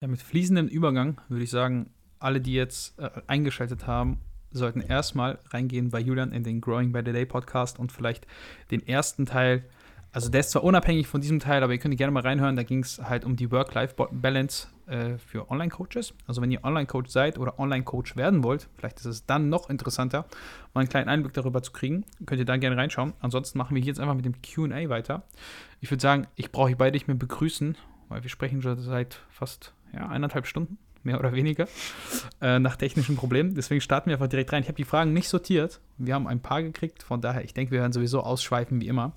Ja, mit fließendem Übergang würde ich sagen, alle, die jetzt äh, eingeschaltet haben, sollten erstmal reingehen bei Julian in den Growing by the Day Podcast und vielleicht den ersten Teil, also der ist zwar unabhängig von diesem Teil, aber ihr könnt gerne mal reinhören, da ging es halt um die Work-Life-Balance äh, für Online-Coaches. Also wenn ihr Online-Coach seid oder Online-Coach werden wollt, vielleicht ist es dann noch interessanter, mal einen kleinen Einblick darüber zu kriegen, könnt ihr da gerne reinschauen. Ansonsten machen wir jetzt einfach mit dem Q&A weiter. Ich würde sagen, ich brauche euch beide nicht mehr begrüßen, weil wir sprechen schon seit fast ja, eineinhalb Stunden, mehr oder weniger, äh, nach technischen Problemen. Deswegen starten wir einfach direkt rein. Ich habe die Fragen nicht sortiert. Wir haben ein paar gekriegt, von daher, ich denke, wir werden sowieso ausschweifen wie immer.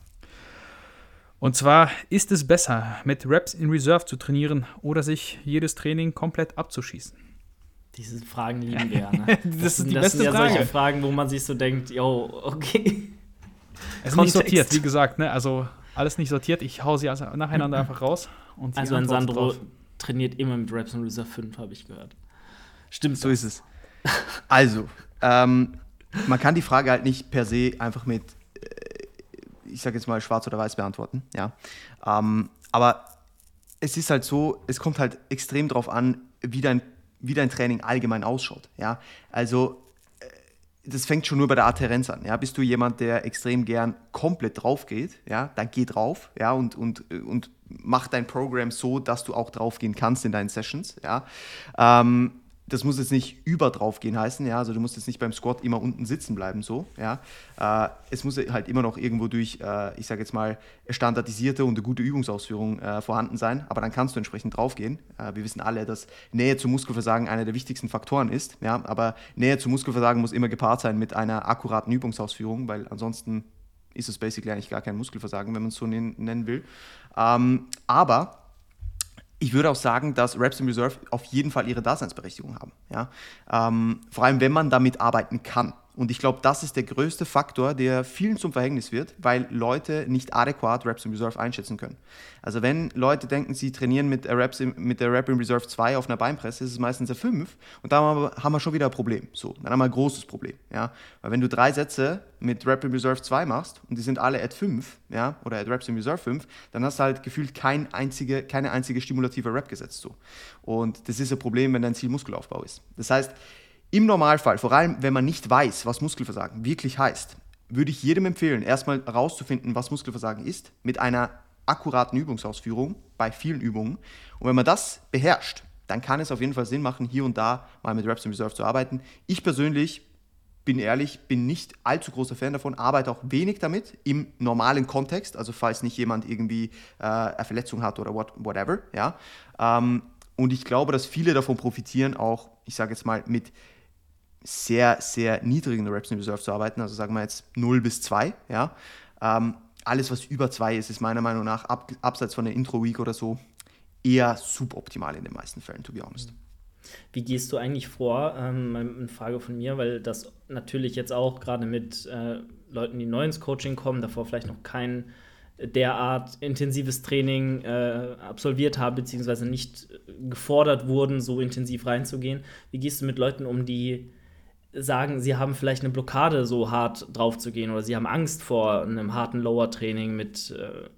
Und zwar, ist es besser, mit Reps in Reserve zu trainieren oder sich jedes Training komplett abzuschießen? Diese Fragen lieben wir ja. Ne? das, das, ist die das beste sind ja Frage. solche Fragen, wo man sich so denkt, yo, okay. Es ist nicht sortiert, wie gesagt, ne? Also alles nicht sortiert. Ich hau sie also nacheinander einfach raus. Und Also ein antworten Sandro drauf. Trainiert immer mit Reps in Reserve 5, habe ich gehört. Stimmt, so ist es. Also, ähm, man kann die Frage halt nicht per se einfach mit, äh, ich sage jetzt mal, schwarz oder weiß beantworten. Ja? Ähm, aber es ist halt so, es kommt halt extrem drauf an, wie dein, wie dein Training allgemein ausschaut. Ja? Also, das fängt schon nur bei der Adherenz an. Ja? Bist du jemand, der extrem gern komplett drauf geht, ja? dann geh drauf ja? und, und, äh, und mach dein Programm so, dass du auch drauf gehen kannst in deinen Sessions. Ja? Ähm, das muss jetzt nicht über drauf gehen heißen, ja, also du musst jetzt nicht beim Squat immer unten sitzen bleiben, so, ja. Äh, es muss halt immer noch irgendwo durch, äh, ich sage jetzt mal, standardisierte und eine gute Übungsausführung äh, vorhanden sein, aber dann kannst du entsprechend draufgehen. Äh, wir wissen alle, dass Nähe zum Muskelversagen einer der wichtigsten Faktoren ist, ja, aber Nähe zum Muskelversagen muss immer gepaart sein mit einer akkuraten Übungsausführung, weil ansonsten ist es basically eigentlich gar kein Muskelversagen, wenn man es so nen- nennen will. Ähm, aber ich würde auch sagen, dass Reps in Reserve auf jeden Fall ihre Daseinsberechtigung haben. Ja? Ähm, vor allem, wenn man damit arbeiten kann. Und ich glaube, das ist der größte Faktor, der vielen zum Verhängnis wird, weil Leute nicht adäquat Reps in Reserve einschätzen können. Also wenn Leute denken, sie trainieren mit Reps in, mit der Rep in Reserve 2 auf einer Beinpresse, ist es meistens eine 5 und da haben wir, schon wieder ein Problem. So, dann haben wir ein großes Problem. Ja? Weil wenn du drei Sätze mit Rep in Reserve 2 machst und die sind alle at 5 ja? oder at Reps in Reserve 5, dann hast du halt gefühlt kein einzige, keine einzige stimulative Rep gesetzt. So. Und das ist ein Problem, wenn dein Ziel Muskelaufbau ist. Das heißt, im Normalfall, vor allem wenn man nicht weiß, was Muskelversagen wirklich heißt, würde ich jedem empfehlen, erstmal herauszufinden, was Muskelversagen ist, mit einer akkuraten Übungsausführung bei vielen Übungen. Und wenn man das beherrscht, dann kann es auf jeden Fall Sinn machen, hier und da mal mit Reps in Reserve zu arbeiten. Ich persönlich bin ehrlich, bin nicht allzu großer Fan davon, arbeite auch wenig damit im normalen Kontext, also falls nicht jemand irgendwie äh, eine Verletzung hat oder what, whatever, ja. Ähm, und ich glaube, dass viele davon profitieren, auch, ich sage jetzt mal, mit sehr, sehr niedrigen Reps in Reserve zu arbeiten, also sagen wir jetzt 0 bis 2, ja. Ähm, alles, was über 2 ist, ist meiner Meinung nach, ab, abseits von der Intro-Week oder so, eher suboptimal in den meisten Fällen, to be honest. Wie gehst du eigentlich vor? Ähm, eine Frage von mir, weil das natürlich jetzt auch gerade mit äh, Leuten, die neu ins Coaching kommen, davor vielleicht noch kein derart intensives Training äh, absolviert haben, beziehungsweise nicht gefordert wurden, so intensiv reinzugehen. Wie gehst du mit Leuten um, die sagen, sie haben vielleicht eine Blockade, so hart drauf zu gehen, oder sie haben Angst vor einem harten Lower-Training mit äh,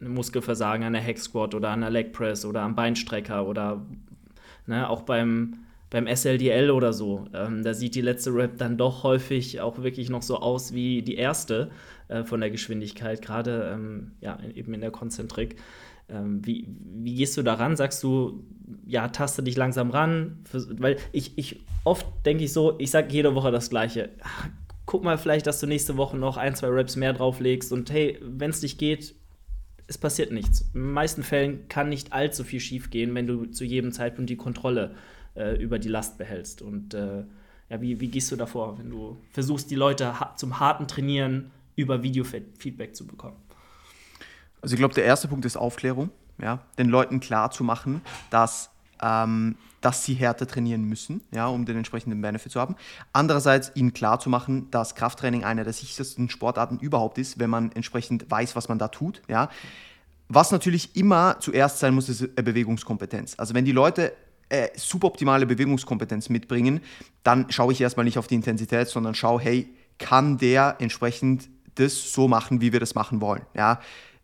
einem Muskelversagen an der Hack Squat oder an der Leg Press oder am Beinstrecker oder ne, auch beim, beim SLDL oder so. Ähm, da sieht die letzte Rep dann doch häufig auch wirklich noch so aus wie die erste äh, von der Geschwindigkeit, gerade ähm, ja, eben in der Konzentrik. Ähm, wie, wie gehst du daran? Sagst du, ja, taste dich langsam ran? Weil ich, ich oft denke ich so, ich sage jede Woche das Gleiche. Guck mal vielleicht, dass du nächste Woche noch ein, zwei Reps mehr drauflegst und hey, wenn es nicht geht, es passiert nichts. In den meisten Fällen kann nicht allzu viel schief gehen, wenn du zu jedem Zeitpunkt die Kontrolle äh, über die Last behältst. Und äh, ja, wie, wie gehst du davor, wenn du versuchst, die Leute ha zum harten Trainieren über Video-Feedback zu bekommen? Also ich glaube, der erste Punkt ist Aufklärung, ja, den Leuten klar zu machen, dass, ähm, dass sie härter trainieren müssen, ja, um den entsprechenden Benefit zu haben. Andererseits ihnen klar zu machen, dass Krafttraining eine der sichersten Sportarten überhaupt ist, wenn man entsprechend weiß, was man da tut, ja. Was natürlich immer zuerst sein muss, ist eine Bewegungskompetenz. Also wenn die Leute äh, suboptimale Bewegungskompetenz mitbringen, dann schaue ich erstmal nicht auf die Intensität, sondern schaue, hey, kann der entsprechend das so machen, wie wir das machen wollen, ja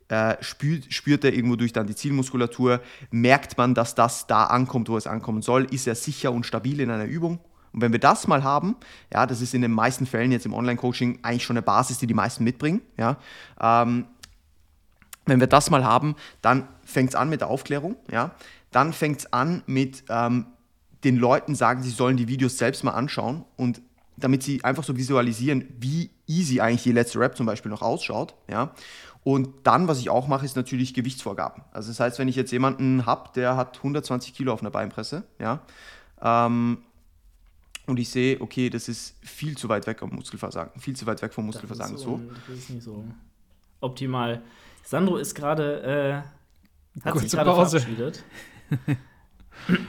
äh, spürt, spürt er irgendwo durch dann die Zielmuskulatur, merkt man, dass das da ankommt, wo es ankommen soll, ist er sicher und stabil in einer Übung. Und wenn wir das mal haben, ja, das ist in den meisten Fällen jetzt im Online-Coaching eigentlich schon eine Basis, die die meisten mitbringen, ja, ähm, wenn wir das mal haben, dann fängt es an mit der Aufklärung, ja, dann fängt es an mit ähm, den Leuten sagen, sie sollen die Videos selbst mal anschauen und damit sie einfach so visualisieren, wie easy eigentlich die letzte Rap zum Beispiel noch ausschaut, ja. Und dann, was ich auch mache, ist natürlich Gewichtsvorgaben. Also das heißt, wenn ich jetzt jemanden habe, der hat 120 Kilo auf einer Beinpresse, ja, ähm, und ich sehe, okay, das ist viel zu weit weg vom Muskelversagen, viel zu weit weg vom Muskelversagen. Das ist so, Das ist nicht so optimal. Sandro ist gerade, äh, hat Kurze sich gerade Pause. verabschiedet.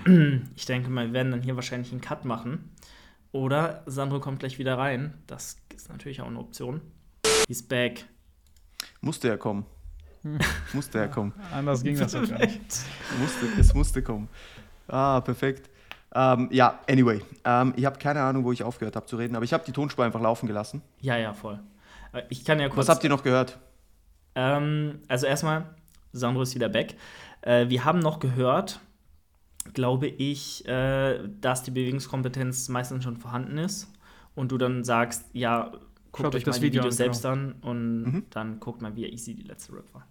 ich denke mal, wir werden dann hier wahrscheinlich einen Cut machen. Oder Sandro kommt gleich wieder rein. Das ist natürlich auch eine Option. He's back. musste ja kommen. musste ja kommen. Anders ging das ja gar nicht. Musste, es musste kommen. Ah, perfekt. Ähm, ja, anyway. Ähm, ich habe keine Ahnung, wo ich aufgehört habe zu reden, aber ich habe die Tonspur einfach laufen gelassen. Ja, ja, voll. Äh, Ich kann ja kurz. Was habt ihr noch gehört? Ähm, also erstmal, Sandro ist wieder back. Äh, wir haben noch gehört, glaube ich, äh, dass die Bewegungskompetenz meistens schon vorhanden ist und du dann sagst, ja, guckt Schaut euch das Video Videos selbst an und Mhm. dann guckt mal, wie easy die letzte Rap war.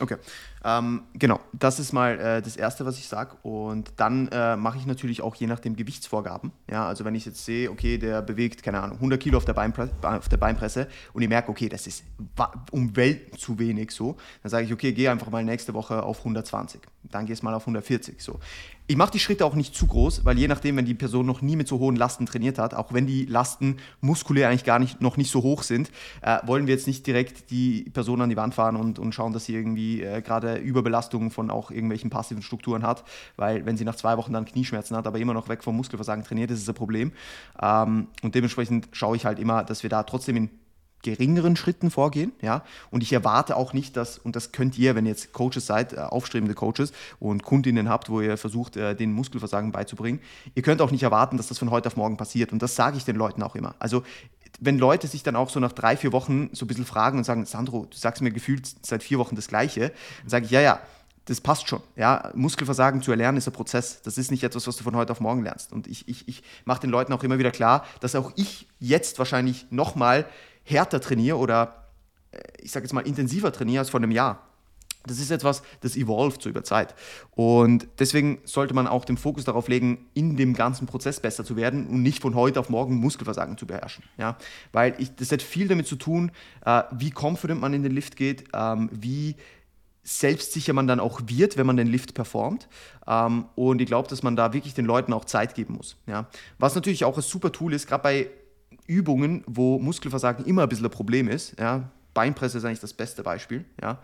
Okay. Ähm, genau, das ist mal äh, das Erste, was ich sage. Und dann äh, mache ich natürlich auch je nachdem Gewichtsvorgaben. Ja, also wenn ich jetzt sehe, okay, der bewegt, keine Ahnung, 100 Kilo auf der, Beinpre auf der Beinpresse und ich merke, okay, das ist um Welten zu wenig so, dann sage ich, okay, geh einfach mal nächste Woche auf 120. Dann gehst mal auf 140 so. Ich mache die Schritte auch nicht zu groß, weil je nachdem, wenn die Person noch nie mit so hohen Lasten trainiert hat, auch wenn die Lasten muskulär eigentlich gar nicht, noch nicht so hoch sind, äh, wollen wir jetzt nicht direkt die Person an die Wand fahren und, und schauen, dass sie irgendwie äh, gerade Überbelastungen von auch irgendwelchen passiven Strukturen hat, weil wenn sie nach zwei Wochen dann Knieschmerzen hat, aber immer noch weg vom Muskelversagen trainiert, ist es ein Problem. Ähm, und dementsprechend schaue ich halt immer, dass wir da trotzdem in geringeren Schritten vorgehen, ja. Und ich erwarte auch nicht, dass, und das könnt ihr, wenn ihr jetzt Coaches seid, äh, aufstrebende Coaches und Kundinnen habt, wo ihr versucht, äh, den Muskelversagen beizubringen, ihr könnt auch nicht erwarten, dass das von heute auf morgen passiert. Und das sage ich den Leuten auch immer. Also, wenn Leute sich dann auch so nach drei, vier Wochen so ein bisschen fragen und sagen, Sandro, du sagst mir gefühlt seit vier Wochen das Gleiche, dann sage ich, ja, ja, das passt schon. Ja, Muskelversagen zu erlernen ist ein Prozess. Das ist nicht etwas, was du von heute auf morgen lernst. Und ich, ich, ich mache den Leuten auch immer wieder klar, dass auch ich jetzt wahrscheinlich nochmal härter trainiere oder äh, ich sage jetzt mal intensiver trainiere als vor einem Jahr. Das ist etwas, das evolved so über Zeit. Und deswegen sollte man auch den Fokus darauf legen, in dem ganzen Prozess besser zu werden und nicht von heute auf morgen Muskelversagen zu beherrschen. Ja? Weil ich, das hat viel damit zu tun, äh, wie confident man in den Lift geht, ähm, wie selbstsicher man dann auch wird, wenn man den Lift performt. Ähm, und ich glaube, dass man da wirklich den Leuten auch Zeit geben muss. Ja? Was natürlich auch ein super Tool ist, gerade bei Übungen, wo Muskelversagen immer ein bisschen ein Problem ist. Ja? Beinpresse ist eigentlich das beste Beispiel. Ja?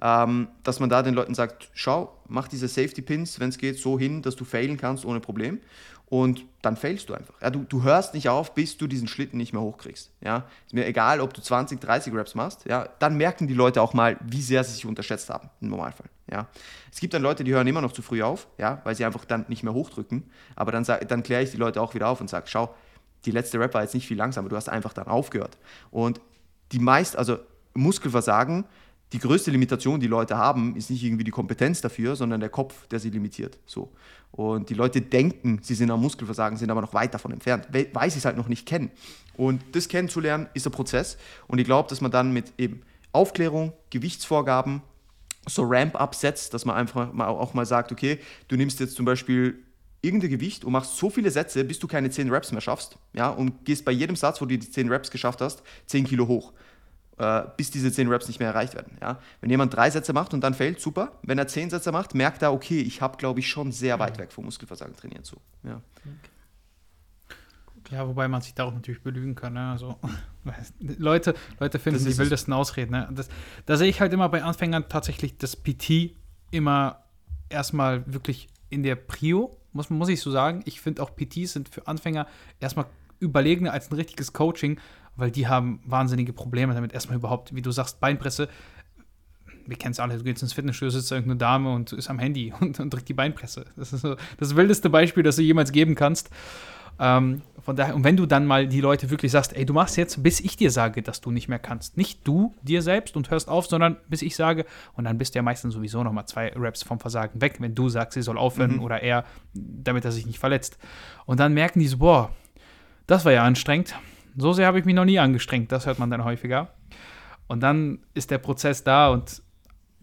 Ähm, dass man da den Leuten sagt, schau, mach diese Safety Pins, wenn es geht, so hin, dass du failen kannst ohne Problem. Und dann failst du einfach. Ja, du, du hörst nicht auf, bis du diesen Schlitten nicht mehr hochkriegst. Ja? Ist mir egal, ob du 20, 30 Reps machst. Ja? Dann merken die Leute auch mal, wie sehr sie sich unterschätzt haben, im Normalfall. Ja? Es gibt dann Leute, die hören immer noch zu früh auf, ja? weil sie einfach dann nicht mehr hochdrücken. Aber dann, dann kläre ich die Leute auch wieder auf und sage, schau, die letzte Rap war jetzt nicht viel langsamer, du hast einfach dann aufgehört. Und die meist, also Muskelversagen, die größte Limitation, die Leute haben, ist nicht irgendwie die Kompetenz dafür, sondern der Kopf, der sie limitiert. So. Und die Leute denken, sie sind am Muskelversagen, sind aber noch weit davon entfernt, we- weil sie es halt noch nicht kennen. Und das kennenzulernen ist ein Prozess. Und ich glaube, dass man dann mit eben Aufklärung, Gewichtsvorgaben, so Ramp-up setzt, dass man einfach mal auch mal sagt, okay, du nimmst jetzt zum Beispiel irgendein Gewicht und machst so viele Sätze, bis du keine 10 Reps mehr schaffst, ja, und gehst bei jedem Satz, wo du die 10 Reps geschafft hast, 10 Kilo hoch, äh, bis diese 10 Reps nicht mehr erreicht werden, ja. Wenn jemand drei Sätze macht und dann fällt, super. Wenn er 10 Sätze macht, merkt er, okay, ich habe, glaube ich, schon sehr weit weg vom Muskelversagen trainiert, so, ja. Ja, wobei man sich da auch natürlich belügen kann. Ne? Also, Leute, Leute finden die wildesten Ausreden. Ne? Das, da sehe ich halt immer bei Anfängern tatsächlich das PT immer erstmal wirklich in der Prio, muss, muss ich so sagen. Ich finde auch PTs sind für Anfänger erstmal überlegener als ein richtiges Coaching, weil die haben wahnsinnige Probleme damit. Erstmal überhaupt, wie du sagst, Beinpresse. Wir kennen es alle, du gehst ins Fitnessstudio, sitzt da irgendeine Dame und ist am Handy und, und drückt die Beinpresse. Das ist so das wildeste Beispiel, das du jemals geben kannst. Ähm, von daher, und wenn du dann mal die Leute wirklich sagst, ey, du machst jetzt, bis ich dir sage, dass du nicht mehr kannst. Nicht du dir selbst und hörst auf, sondern bis ich sage, und dann bist du ja meistens sowieso noch mal zwei Raps vom Versagen weg, wenn du sagst, sie soll aufhören Mhm. oder er, damit er sich nicht verletzt. Und dann merken die so, boah, das war ja anstrengend. So sehr habe ich mich noch nie angestrengt. Das hört man dann häufiger. Und dann ist der Prozess da und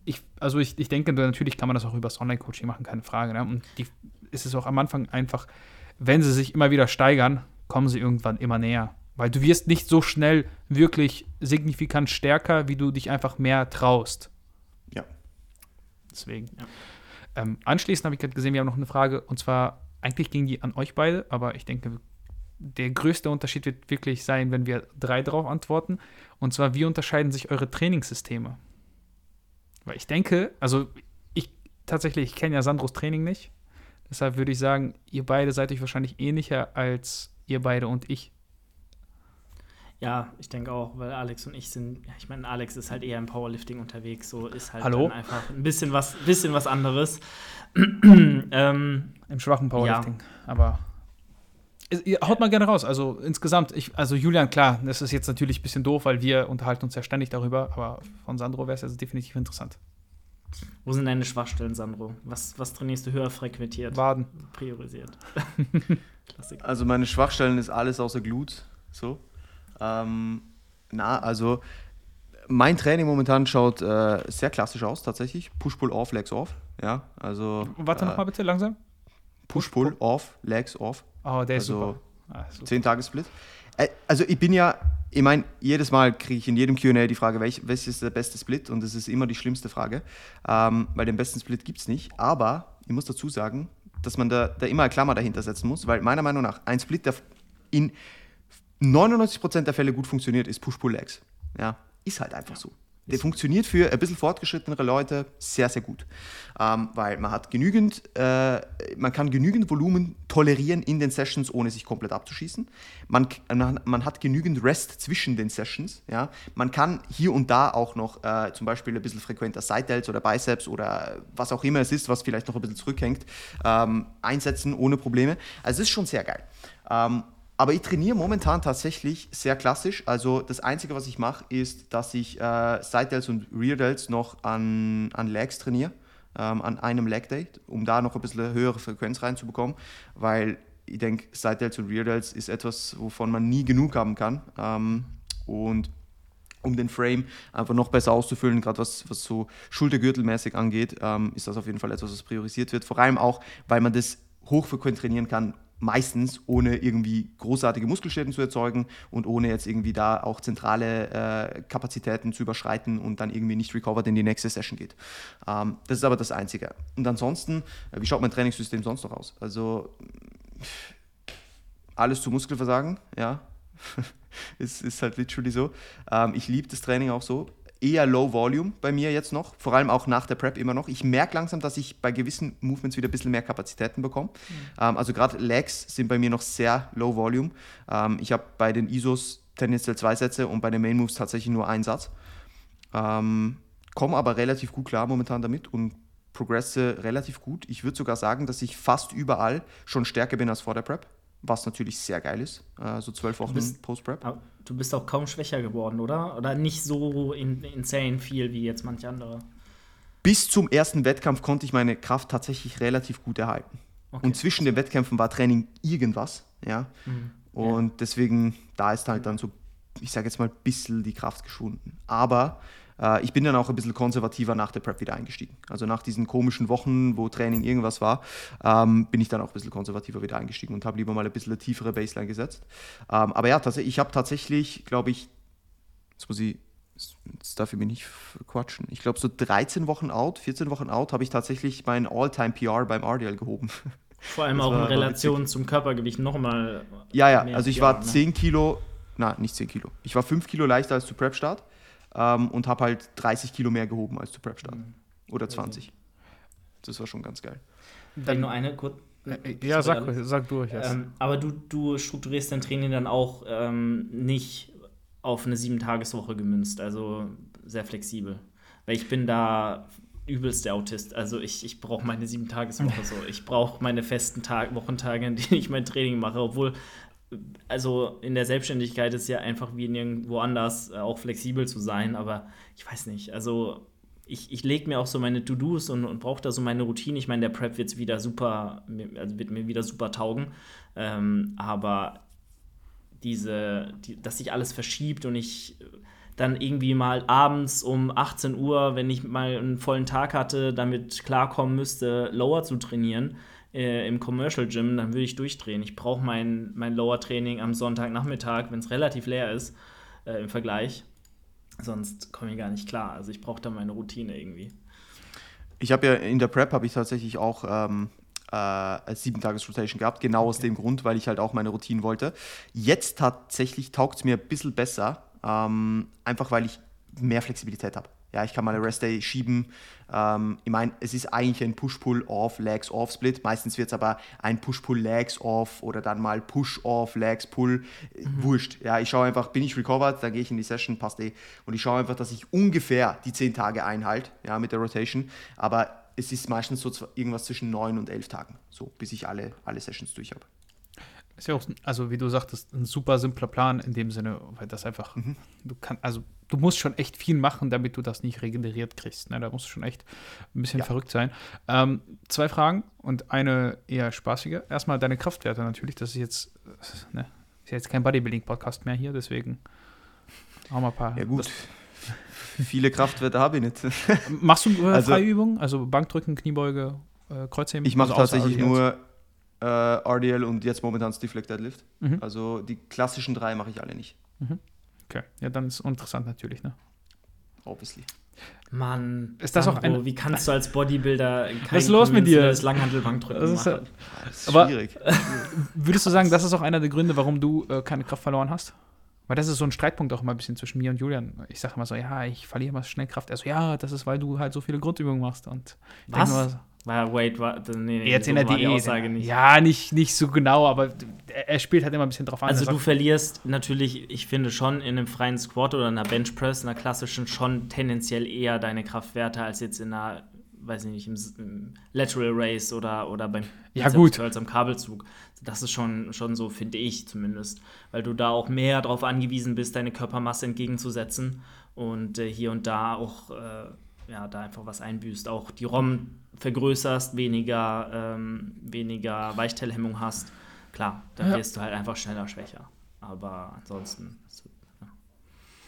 ich, also ich, ich denke, natürlich kann man das auch über das Online-Coaching machen, keine Frage. Ne? Und die ist es auch am Anfang einfach, wenn sie sich immer wieder steigern, kommen sie irgendwann immer näher. Weil du wirst nicht so schnell wirklich signifikant stärker, wie du dich einfach mehr traust. Ja. Deswegen. Ja. Ähm, anschließend habe ich gerade gesehen, wir haben noch eine Frage, und zwar, eigentlich ging die an euch beide, aber ich denke, der größte Unterschied wird wirklich sein, wenn wir drei drauf antworten. Und zwar, wie unterscheiden sich eure Trainingssysteme? Weil ich denke, also ich tatsächlich, ich kenne ja Sandros Training nicht. Deshalb würde ich sagen, ihr beide seid euch wahrscheinlich ähnlicher als ihr beide und ich. Ja, ich denke auch, weil Alex und ich sind, ja, ich meine, Alex ist halt eher im Powerlifting unterwegs, so ist halt Hallo? einfach ein bisschen was, bisschen was anderes. ähm, Im schwachen Powerlifting. Aber es- ihr haut mal gerne raus. Also insgesamt, ich, also Julian, klar, das ist jetzt natürlich ein bisschen doof, weil wir unterhalten uns ja ständig darüber, aber von Sandro wäre es jetzt definitiv interessant. Wo sind deine Schwachstellen, Sandro? Was, was trainierst du höher frequentiert, Waden. priorisiert? Also meine Schwachstellen ist alles außer Glut. So. Ähm, na, also mein Training momentan schaut äh, sehr klassisch aus, tatsächlich. Push-Pull-Off, Legs-Off. Ja, also. Warte äh, noch mal bitte, langsam. Push-Pull-Off, Legs-Off. Oh, der ist Also, super. Ah, super. 10-Tage-Split. Äh, also ich bin ja, ich meine, jedes Mal kriege ich in jedem QA die Frage, welch, welches ist der beste Split? Und das ist immer die schlimmste Frage, ähm, weil den besten Split gibt es nicht. Aber ich muss dazu sagen, dass man da, da immer eine Klammer dahinter setzen muss, weil meiner Meinung nach ein Split, der in 99% der Fälle gut funktioniert, ist Push-Pull-Legs. Ja, ist halt einfach so. Der funktioniert für ein bisschen fortgeschrittenere Leute sehr, sehr gut. Ähm, weil man hat genügend, äh, man kann genügend Volumen tolerieren in den Sessions, ohne sich komplett abzuschießen. Man, man, hat genügend Rest zwischen den Sessions. Ja? Man kann hier und da auch noch äh, zum Beispiel ein bisschen frequenter Side-Delts oder Biceps oder was auch immer es ist, was vielleicht noch ein bisschen zurückhängt, ähm, einsetzen ohne Probleme. Also es ist schon sehr geil. Ähm, aber ich trainiere momentan tatsächlich sehr klassisch. Also das Einzige, was ich mache, ist, dass ich äh, Side Delts und Rear Delts noch an, an Legs trainiere, ähm, an einem Leg Day, um da noch ein bisschen höhere Frequenz reinzubekommen, weil ich denke, Side Delts und Rear Delts ist etwas, wovon man nie genug haben kann. Ähm, und um den Frame einfach noch besser auszufüllen, gerade was, was so schultergürtelmäßig angeht, ähm, ist das auf jeden Fall etwas, was priorisiert wird. Vor allem auch, weil man das hochfrequent trainieren kann, meistens ohne irgendwie großartige Muskelschäden zu erzeugen und ohne jetzt irgendwie da auch zentrale äh, Kapazitäten zu überschreiten und dann irgendwie nicht recovered in die nächste Session geht. Ähm, das ist aber das Einzige. Und ansonsten, äh, wie schaut mein Trainingssystem sonst noch aus? Also alles zu Muskelversagen, ja. ist, ist halt literally so. Ähm, ich liebe das Training auch so. Eher Low Volume bei mir jetzt noch, vor allem auch nach der Prep immer noch. Ich merke langsam, dass ich bei gewissen Movements wieder ein bisschen mehr Kapazitäten bekomme. Ähm, also gerade Legs sind bei mir noch sehr Low Volume. Ähm, ich habe bei den ISOs tendenziell zwei Sätze und bei den Main Moves tatsächlich nur einen Satz. Ähm, komme aber relativ gut klar momentan damit und progresse relativ gut. Ich würde sogar sagen, dass ich fast überall schon stärker bin als vor der Prep, was natürlich sehr geil ist. Äh, so zwölf Wochen Post-Prep. Du bist auch kaum schwächer geworden, oder? Oder nicht so in, insane viel wie jetzt manche andere. Bis zum ersten Wettkampf konnte ich meine Kraft tatsächlich relativ gut erhalten. Okay. Und zwischen den Wettkämpfen war Training irgendwas, ja. Mhm. Und deswegen, da ist halt dann so, ich sage jetzt mal, ein bisschen die Kraft geschwunden. Aber ich bin dann auch ein bisschen konservativer nach der Prep wieder eingestiegen. Also nach diesen komischen Wochen, wo Training irgendwas war, ähm, bin ich dann auch ein bisschen konservativer wieder eingestiegen und habe lieber mal ein bisschen eine tiefere Baseline gesetzt. Ähm, aber ja, ich habe tatsächlich, glaube ich, jetzt muss ich, jetzt darf ich mich nicht quatschen, ich glaube so 13 Wochen out, 14 Wochen out, habe ich tatsächlich mein All-Time-PR beim RDL gehoben. Vor allem Das auch in Relation zum Körpergewicht nochmal. Ja, ja, also ich PR, war ne? 10 Kilo, na, nicht 10 Kilo. Ich war 5 Kilo leichter als zu Prep-Start ähm, und habe halt 30 Kilo mehr gehoben als zu Prep-Start. Mhm. Oder 20. Das war schon ganz geil. Dann nur eine kurz. Äh, ja, sag, sag durch jetzt. Ähm, aber du, du strukturierst dein Training dann auch ähm, nicht auf eine Sieben-Tageswoche gemünzt, also sehr flexibel. Weil ich bin da übelst der Autist. Also ich, ich brauche meine sieben Tageswoche so. Ich brauche meine festen Tag Wochentage, in denen ich mein Training mache, obwohl also in der Selbstständigkeit ist ja einfach wie nirgendwo anders äh, auch flexibel zu sein, aber ich weiß nicht. Also ich, ich lege mir auch so meine To-Dos und, und brauche da so meine Routine. Ich meine, der Prep wird wieder super, also wird mir wieder super taugen. Ähm, aber diese, die, dass sich alles verschiebt und ich dann irgendwie mal abends um 18 Uhr, wenn ich mal einen vollen Tag hatte, damit klarkommen müsste, Lower zu trainieren äh, im Commercial Gym, dann würde ich durchdrehen. Ich brauche mein, mein Lower Training am Sonntagnachmittag, wenn es relativ leer ist äh, im Vergleich. Sonst komme ich gar nicht klar. Also ich brauche da meine Routine irgendwie. Ich habe ja in der Prep habe ich tatsächlich auch ähm, äh, als sieben Tages Rotation gehabt, genau okay. aus dem Grund, weil ich halt auch meine Routine wollte. Jetzt tatsächlich taugt es mir ein bisschen besser, ähm, einfach weil ich mehr Flexibilität habe. Ja, ich kann mal eine Rest Day schieben. Ähm, ich meine, es ist eigentlich ein Push-Pull-Off, Legs-Off-Split. Meistens wird es aber ein Push-Pull-Legs-Off oder dann mal Push-Off, Legs-Pull. Mhm. Wurscht. Ja, ich schaue einfach, bin ich recovered, dann gehe ich in die Session, passt eh. Und ich schaue einfach, dass ich ungefähr die zehn Tage einhalte, ja, mit der Rotation. Aber es ist meistens so irgendwas zwischen neun und elf Tagen, so bis ich alle, alle Sessions durch habe. Ist ja auch, also wie du sagtest, ein super simpler Plan in dem Sinne, weil das einfach, mhm. du kannst, also du musst schon echt viel machen, damit du das nicht regeneriert kriegst. Ne? Da musst du schon echt ein bisschen ja. verrückt sein. Ähm, zwei Fragen und eine eher spaßige. Erstmal deine Kraftwerte natürlich. Das ist jetzt, ne, ist jetzt kein Bodybuilding-Podcast mehr hier, deswegen auch mal ein paar. Ja, gut. Viele Kraftwerte habe ich nicht. Machst du äh, also, Freiübungen? Also Bankdrücken, Kniebeuge, äh, Kreuzheben? Ich mache also tatsächlich nur äh, RDL und jetzt momentan Stiff Leg Deadlift. Mhm. Also die klassischen drei mache ich alle nicht. Mhm. Okay, ja, dann ist es interessant natürlich, ne? Obviously. Mann, ist das auch ein, wie kannst du als Bodybuilder Was ist los mit dir? Das Langhandelbankdrücken das ist, machen? Das ist Aber schwierig. würdest du sagen, das ist auch einer der Gründe, warum du äh, keine Kraft verloren hast? Weil das ist so ein Streitpunkt auch immer ein bisschen zwischen mir und Julian. Ich sage immer so, ja, ich verliere immer schnell Kraft. Er so, ja, das ist, weil du halt so viele Grundübungen machst. Und Was? Nur, wait, wait, nee, nee, Jetzt in der Diät. Aussage nicht. Ja, nicht, nicht so genau, aber er spielt halt immer ein bisschen drauf an. Also du verlierst natürlich, ich finde schon in einem freien Squat oder einer Bench Press, einer klassischen, schon tendenziell eher deine Kraftwerte als jetzt in einer, weiß ich nicht, im, im Lateral Race oder, oder beim ja, gut. Curls am Kabelzug. Das ist schon, schon so, finde ich zumindest, weil du da auch mehr darauf angewiesen bist, deine Körpermasse entgegenzusetzen und äh, hier und da auch äh, ja, da einfach was einbüßt. Auch die ROM vergrößerst, weniger, ähm, weniger Weichteilhemmung hast. Klar, dann ja. wirst du halt einfach schneller schwächer. Aber ansonsten. Ja.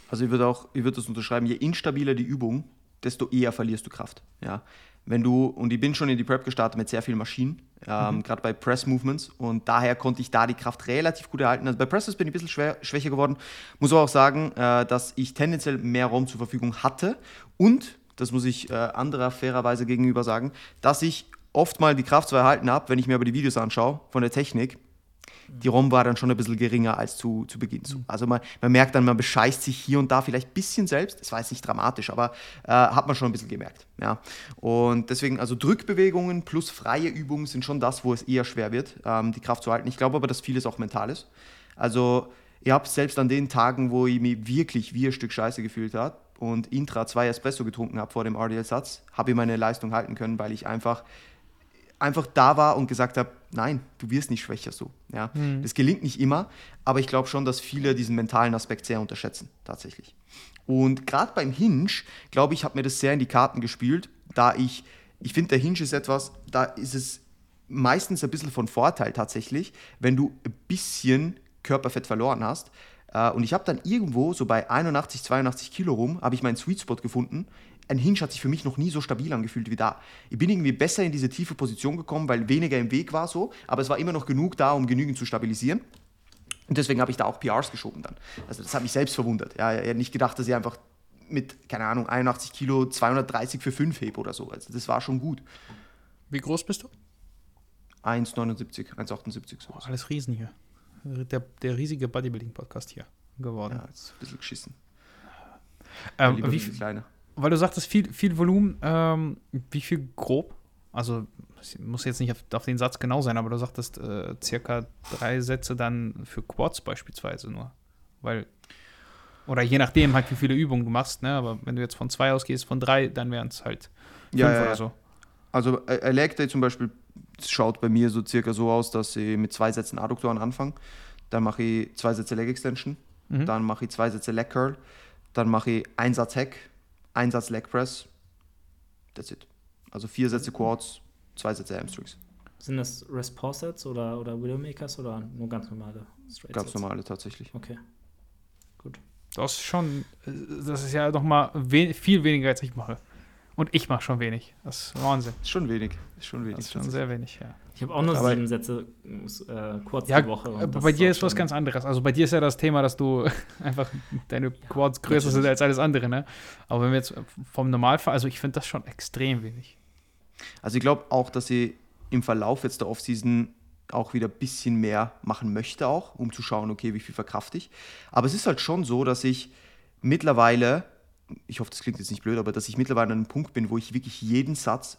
Also ich würde auch, ich würde das unterschreiben, je instabiler die Übung, desto eher verlierst du Kraft. Ja. Wenn du, und ich bin schon in die Prep gestartet mit sehr vielen Maschinen, ähm, mhm. gerade bei Press-Movements, und daher konnte ich da die Kraft relativ gut erhalten. Also bei Presses bin ich ein bisschen schwer, schwächer geworden. Muss aber auch sagen, äh, dass ich tendenziell mehr Raum zur Verfügung hatte und das muss ich äh, anderer fairerweise gegenüber sagen, dass ich oft mal die Kraft zwar erhalten habe, wenn ich mir aber die Videos anschaue von der Technik. Die ROM war dann schon ein bisschen geringer als zu, zu Beginn. Mhm. Also man, man merkt dann, man bescheißt sich hier und da vielleicht ein bisschen selbst. Das war jetzt nicht dramatisch, aber äh, hat man schon ein bisschen gemerkt. Ja. Und deswegen, also Drückbewegungen plus freie Übungen sind schon das, wo es eher schwer wird, ähm, die Kraft zu halten. Ich glaube aber, dass vieles auch mental ist. Also ich habe selbst an den Tagen, wo ich mich wirklich wie ein Stück Scheiße gefühlt habe, und Intra zwei Espresso getrunken habe vor dem RDL-Satz, habe ich meine Leistung halten können, weil ich einfach, einfach da war und gesagt habe, nein, du wirst nicht schwächer so. Ja? Mhm. Das gelingt nicht immer, aber ich glaube schon, dass viele diesen mentalen Aspekt sehr unterschätzen, tatsächlich. Und gerade beim Hinge, glaube ich, hat mir das sehr in die Karten gespielt, da ich, ich finde, der Hinge ist etwas, da ist es meistens ein bisschen von Vorteil tatsächlich, wenn du ein bisschen Körperfett verloren hast, äh, und ich habe dann irgendwo, so bei 81, 82 Kilo rum, habe ich meinen Sweet Spot gefunden. Ein Hinge hat sich für mich noch nie so stabil angefühlt wie da. Ich bin irgendwie besser in diese tiefe Position gekommen, weil weniger im Weg war so, aber es war immer noch genug da, um genügend zu stabilisieren. Und deswegen habe ich da auch PRs geschoben dann. Also das hat mich selbst verwundert. Ja, ich hätte nicht gedacht, dass ich einfach mit, keine Ahnung, 81 Kilo 230 für 5 hebe oder so. Also das war schon gut. Wie groß bist du? 1,79, 1,78 so. Oh, alles Riesen hier der, der riesige Bodybuilding-Podcast hier geworden. Ja, ist ein bisschen geschissen. Ähm, wie viel, kleiner. Weil du sagtest, viel, viel Volumen, ähm, wie viel grob? Also, muss jetzt nicht auf, auf, den Satz genau sein, aber du sagtest äh, circa drei Sätze dann für Quads beispielsweise nur. Weil, oder je nachdem halt, wie viele Übungen du machst, ne? Aber wenn du jetzt von zwei ausgehst, von drei, dann wären es halt Ja, ja, ja. So. Also äh, Leg Day zum Beispiel schaut bei mir so circa so aus, dass ich mit zwei Sätzen Adduktoren anfange. Dann mache ich zwei Sätze Leg Extension. Mhm. Dann mache ich zwei Sätze Leg Curl. Dann mache ich einen Satz Hack, einen Satz Leg Press. That's it. Also vier Sätze Quads, zwei Sätze Hamstrings. Sind das Rest-Pause-Sets oder, oder Widowmakers oder nur ganz normale Straight Ganz normale tatsächlich. Okay. Gut. Das ist schon, das ist ja nochmal we viel weniger, als ich mache. Und ich mache schon wenig. Das ist Wahnsinn. Ist schon wenig. Ist schon wenig. Das ist schon sehr wenig, ja. Ich habe auch nur aber sieben Sätze äh, kurz ja, die Woche. bei dir ist was ganz anderes. Also bei dir ist ja das Thema, dass du einfach deine Quads ja, größer sind als alles andere, ne? Aber wenn wir jetzt vom Normalfall, also ich finde das schon extrem wenig. Also ich glaube auch, dass sie im Verlauf jetzt der Offseason auch wieder ein bisschen mehr machen möchte, auch, um zu schauen, okay, wie viel verkrafte ich. Aber es ist halt schon so, dass ich mittlerweile, ich hoffe, das klingt jetzt nicht blöd, aber dass ich mittlerweile an einem Punkt bin, wo ich wirklich jeden Satz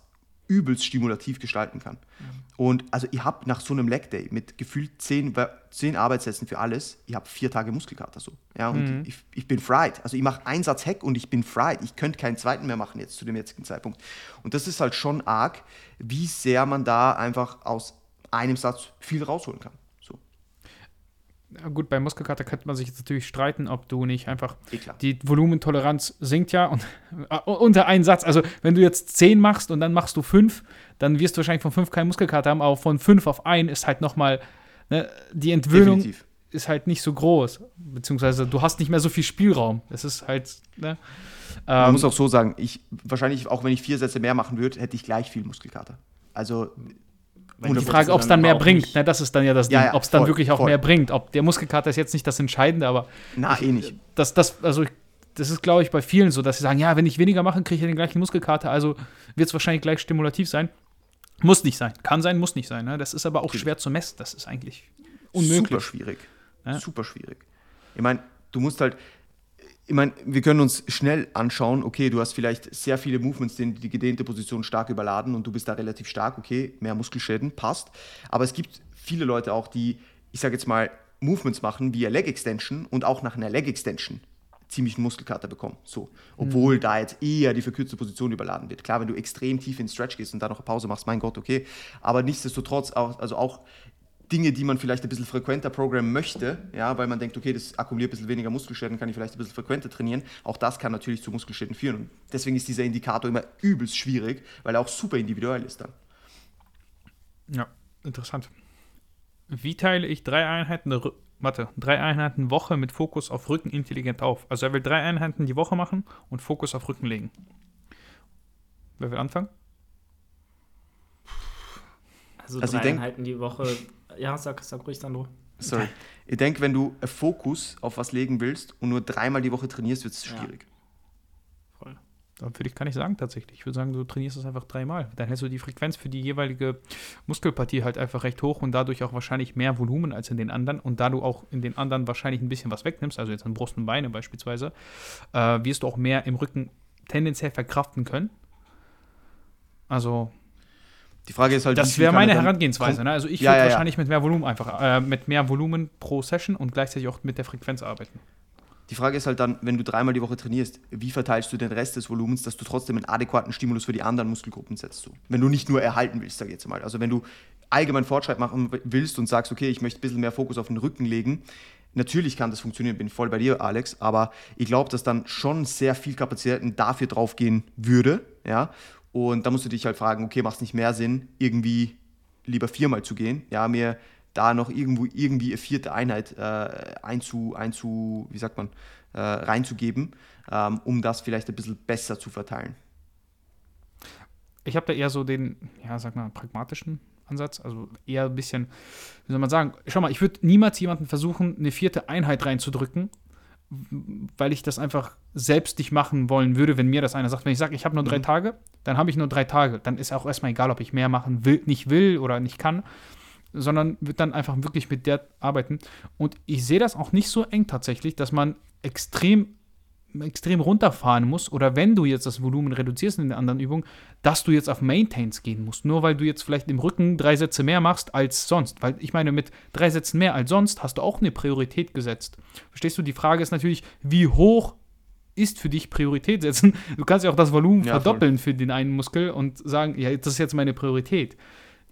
übelst stimulativ gestalten kann. Mhm. Und also ich habe nach so einem Leg Day mit gefühlt zehn, zehn Arbeitssätzen für alles, ich habe vier Tage Muskelkater so. Ja, und mhm. ich, ich bin fried. Also ich mache einen Satz Hack und ich bin fried. Ich könnte keinen zweiten mehr machen jetzt zu dem jetzigen Zeitpunkt. Und das ist halt schon arg, wie sehr man da einfach aus einem Satz viel rausholen kann. Ja, gut, bei Muskelkater könnte man sich jetzt natürlich streiten, ob du nicht einfach eh die Volumentoleranz sinkt ja und uh, unter einen Satz. Also wenn du jetzt 10 machst und dann machst du 5, dann wirst du wahrscheinlich von 5 keinen Muskelkater haben, aber von 5 auf 1 ist halt nochmal ne, die Entwöhnung Definitiv. ist halt nicht so groß. Beziehungsweise du hast nicht mehr so viel Spielraum. Das ist halt, ne? Man ähm, muss auch so sagen, ich, wahrscheinlich auch wenn ich vier Sätze mehr machen würde, hätte ich gleich viel Muskelkater. Also und die Frage, ob es dann mehr bringt, ne, das ist dann ja das Ding, ja, ob es dann wirklich auch voll. mehr bringt. Ob der Muskelkater ist jetzt nicht das Entscheidende, aber. Na, ich, eh nicht. Das, das, also das ist, glaube ich, bei vielen so, dass sie sagen, ja, wenn ich weniger mache, kriege ich ja den gleichen Muskelkater, also wird es wahrscheinlich gleich stimulativ sein. Muss nicht sein. Kann sein, muss nicht sein. Ne? Das ist aber auch schwer zu messen. Das ist eigentlich unmöglich. Super schwierig. Ja? Super schwierig. Ich meine, du musst halt, ich meine, wir können uns schnell anschauen, okay, du hast vielleicht sehr viele Movements, die die gedehnte Position stark überladen und du bist da relativ stark, okay, mehr Muskelschäden, passt. Aber es gibt viele Leute auch, die, ich sage jetzt mal, Movements machen eine Leg Extension und auch nach einer Leg Extension ziemlich einen Muskelkater bekommen. So. Obwohl mhm. da jetzt eher die verkürzte Position überladen wird. Klar, wenn du extrem tief in Stretch gehst und da noch eine Pause machst, mein Gott, okay. Aber nichtsdestotrotz, auch, also auch Dinge, die man vielleicht ein bisschen frequenter programmen möchte, ja, weil man denkt, okay, das akkumuliert ein bisschen weniger Muskelschäden, kann ich vielleicht ein bisschen frequenter trainieren. Auch das kann natürlich zu Muskelschäden führen. Und deswegen ist dieser Indikator immer übelst schwierig, weil er auch super individuell ist dann. Ja, interessant. Wie teile ich drei Einheiten, warte, drei Einheiten Woche mit Fokus auf Rücken intelligent auf? Also er will drei Einheiten die Woche machen und Fokus auf Rücken legen. Wer will anfangen? Also, also drei Einheiten die Woche ja, sag, sag ruhig, Sandro. Sorry. Ich denke, wenn du Fokus auf was legen willst und nur dreimal die Woche trainierst, wird es schwierig. Ja. Voll. Dann würde ich gar nicht sagen, tatsächlich. Ich würde sagen, du trainierst es einfach dreimal. Dann hältst du die Frequenz für die jeweilige Muskelpartie halt einfach recht hoch und dadurch auch wahrscheinlich mehr Volumen als in den anderen. Und da du auch in den anderen wahrscheinlich ein bisschen was wegnimmst, also jetzt an Brust und Beine beispielsweise, äh, wirst du auch mehr im Rücken tendenziell verkraften können. Also die Frage ist halt, das wäre meine Herangehensweise. Ne? Also ich ja, würde ja, wahrscheinlich ja. mit mehr Volumen einfach, äh, mit mehr Volumen pro Session und gleichzeitig auch mit der Frequenz arbeiten. Die Frage ist halt dann, wenn du dreimal die Woche trainierst, wie verteilst du den Rest des Volumens, dass du trotzdem einen adäquaten Stimulus für die anderen Muskelgruppen setzt? So. Wenn du nicht nur erhalten willst, sag ich jetzt mal. Also wenn du allgemein Fortschritt machen willst und sagst, okay, ich möchte ein bisschen mehr Fokus auf den Rücken legen, natürlich kann das funktionieren, bin ich voll bei dir, Alex, aber ich glaube, dass dann schon sehr viel Kapazitäten dafür draufgehen würde, ja, und da musst du dich halt fragen, okay, macht es nicht mehr Sinn, irgendwie lieber viermal zu gehen? Ja, mir da noch irgendwo irgendwie eine vierte Einheit äh, einzu, einzu, wie sagt man, äh, reinzugeben, ähm, um das vielleicht ein bisschen besser zu verteilen. Ich habe da eher so den, ja, sag mal, pragmatischen Ansatz, also eher ein bisschen, wie soll man sagen, schau mal, ich würde niemals jemanden versuchen, eine vierte Einheit reinzudrücken, weil ich das einfach selbst nicht machen wollen würde, wenn mir das einer sagt. Wenn ich sage, ich habe nur drei mhm. Tage, dann habe ich nur drei Tage. Dann ist auch erstmal egal, ob ich mehr machen will, nicht will oder nicht kann, sondern wird dann einfach wirklich mit der arbeiten. Und ich sehe das auch nicht so eng tatsächlich, dass man extrem extrem runterfahren musst oder wenn du jetzt das Volumen reduzierst in den anderen Übungen, dass du jetzt auf Maintains gehen musst. Nur weil du jetzt vielleicht im Rücken drei Sätze mehr machst als sonst. Weil ich meine, mit drei Sätzen mehr als sonst hast du auch eine Priorität gesetzt. Verstehst du? Die Frage ist natürlich, wie hoch ist für dich Priorität setzen. Du kannst ja auch das Volumen Ja, verdoppeln für den einen Muskel und sagen, ja, das ist jetzt meine Priorität.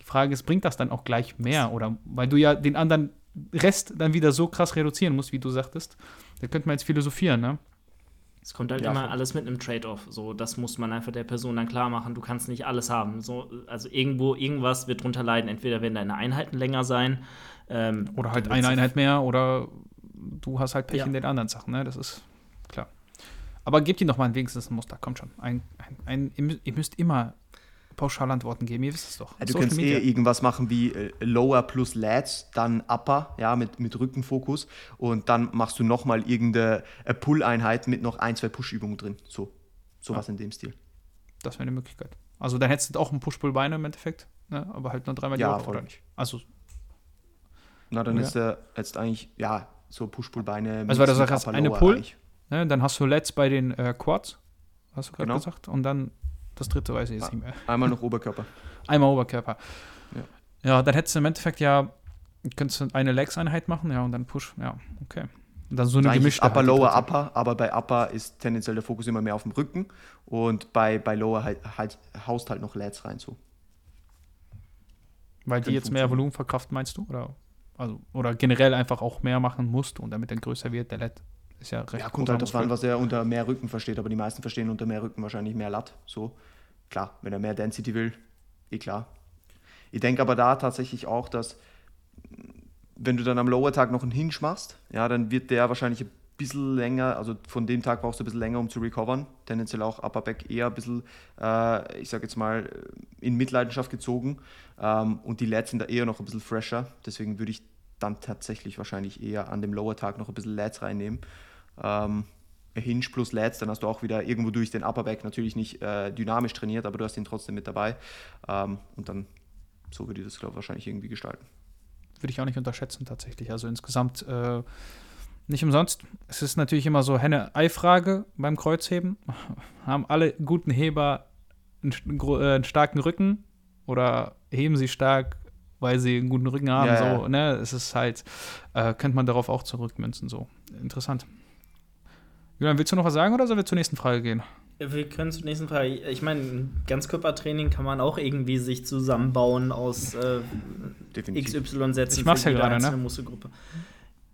Die Frage ist, bringt das dann auch gleich mehr? Oder weil du ja den anderen Rest dann wieder so krass reduzieren musst, wie du sagtest. Da könnte man jetzt philosophieren, ne? Es kommt halt Ja, immer alles mit einem Trade-off. So, das muss man einfach der Person dann klar machen. Du kannst nicht alles haben. So, also irgendwo, irgendwas wird drunter leiden. Entweder werden deine Einheiten länger sein. Ähm, Oder halt eine Einheit mehr oder du hast halt Pech Ja. in den anderen Sachen, ne? Das ist klar. Aber gebt ihm doch mal wenigstens ein Muster, kommt schon. Ein, ein, ein, ihr müsst immer Pauschalantworten geben, ihr wisst es doch. Ja, du Social kannst Media. eh irgendwas machen wie äh, Lower plus Lats, dann Upper, ja, mit, mit Rückenfokus und dann machst du nochmal irgendeine äh, Pull-Einheit mit noch ein, zwei Push-Übungen drin. So, sowas in dem Stil. Das wäre eine Möglichkeit. Also dann hättest du auch ein Push-Pull-Beine im Endeffekt, ne? aber halt nur dreimal die Ja, Woche, oder nicht? Also, Na, dann Ja. ist er jetzt eigentlich, ja, so Push-Pull-Beine. Also, weil du sagst, eine Pull? ne? dann hast du Let's bei den äh, Quads, hast du gerade Genau. gesagt, und dann das dritte weiß ich jetzt Ah. nicht mehr. Einmal noch Oberkörper. Einmal Oberkörper. Ja. Ja, dann hättest du im Endeffekt ja, könntest du eine Legs-Einheit machen, ja, und dann Push, ja, okay. Und dann so eine Eigentlich gemischte. Upper, halt, Lower. Upper, aber bei Upper ist tendenziell der Fokus immer mehr auf dem Rücken und bei, bei Lower halt, halt haust halt noch Lats rein so. Weil die jetzt mehr. Volumen verkraften, meinst du? Oder, also, oder generell einfach auch mehr machen musst und damit er größer wird, der LED ist ja recht Ja, kommt halt das an, was er unter mehr Rücken versteht, aber die meisten verstehen unter mehr Rücken wahrscheinlich mehr Lat. So, klar, wenn er mehr Density will, eh klar. Ich denke aber da tatsächlich auch, dass wenn du dann am Lower-Tag noch einen Hinge machst, ja, dann wird der wahrscheinlich ein bisschen länger, also von dem Tag brauchst du ein bisschen länger, um zu recovern. Tendenziell auch Upper Back eher ein bisschen, äh, ich sag jetzt mal, in Mitleidenschaft gezogen. Ähm, und die Lats sind da eher noch ein bisschen fresher. Deswegen würde ich dann tatsächlich wahrscheinlich eher an dem Lower-Tag noch ein bisschen Lats reinnehmen. Ähm, Hinge plus Lats, dann hast du auch wieder irgendwo durch den Upper Back natürlich nicht äh, dynamisch trainiert, aber du hast ihn trotzdem mit dabei. Ähm, und dann so würde ich das, glaube ich, wahrscheinlich irgendwie gestalten. Würde ich auch nicht unterschätzen, tatsächlich. Also insgesamt äh, nicht umsonst. Es ist natürlich immer so Henne-Ei-Frage beim Kreuzheben. Haben alle guten Heber einen, äh, einen starken Rücken oder heben sie stark, weil sie einen guten Rücken haben? Ja, so, ja. Ne? Es ist halt, äh, könnte man darauf auch zurückmünzen. So. Interessant. Julian, willst du noch was sagen oder sollen wir zur nächsten Frage gehen? Wir können zur nächsten Frage. Ich meine, ein Ganzkörpertraining kann man auch irgendwie sich zusammenbauen aus äh. XY-Sätzen Ich mach's ja gerade, ne? einzelne Muskelgruppe.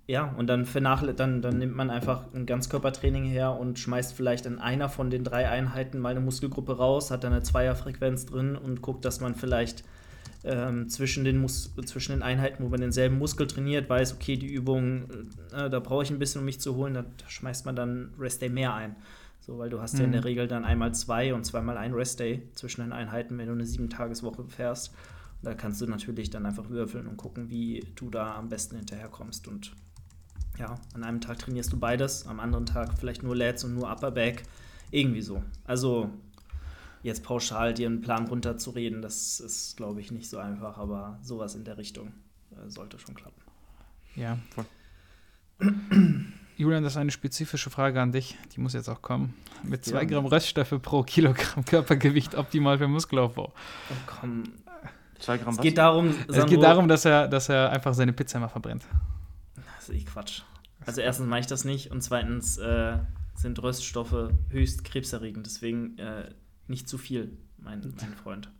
Ja, und dann, dann, dann nimmt man einfach ein Ganzkörpertraining her und schmeißt vielleicht in einer von den drei Einheiten mal eine Muskelgruppe raus, hat dann eine Zweierfrequenz drin und guckt, dass man vielleicht ähm, zwischen, den Mus zwischen den Einheiten, wo man denselben Muskel trainiert, weiß, okay, die Übung, äh, da brauche ich ein bisschen, um mich zu holen, da, da schmeißt man dann Rest Day mehr ein. So, weil du hast ja in Mhm. der Regel dann einmal zwei und zweimal ein Rest Day zwischen den Einheiten, wenn du eine sieben-Tages-Woche fährst. Und da kannst du natürlich dann einfach würfeln und gucken, wie du da am besten hinterherkommst. Und ja, an einem Tag trainierst du beides, am anderen Tag vielleicht nur Lats und nur Upper Back. Irgendwie so. Also jetzt pauschal dir einen Plan runterzureden, das ist, glaube ich, nicht so einfach, aber sowas in der Richtung äh, sollte schon klappen. Ja. Voll. Julian, das ist eine spezifische Frage an dich. Die muss jetzt auch kommen. Mit zwei Ja. Gramm Röststoffe pro Kilogramm Körpergewicht optimal für Muskelaufbau. Oh, komm. Zwei Gramm Es was? geht darum, Es geht darum, dass er, dass er einfach seine Pizza immer verbrennt. Das ist eh Quatsch. Also erstens mache ich das nicht und zweitens äh, sind Röststoffe höchst krebserregend. Deswegen äh, nicht zu viel, mein, mein Freund.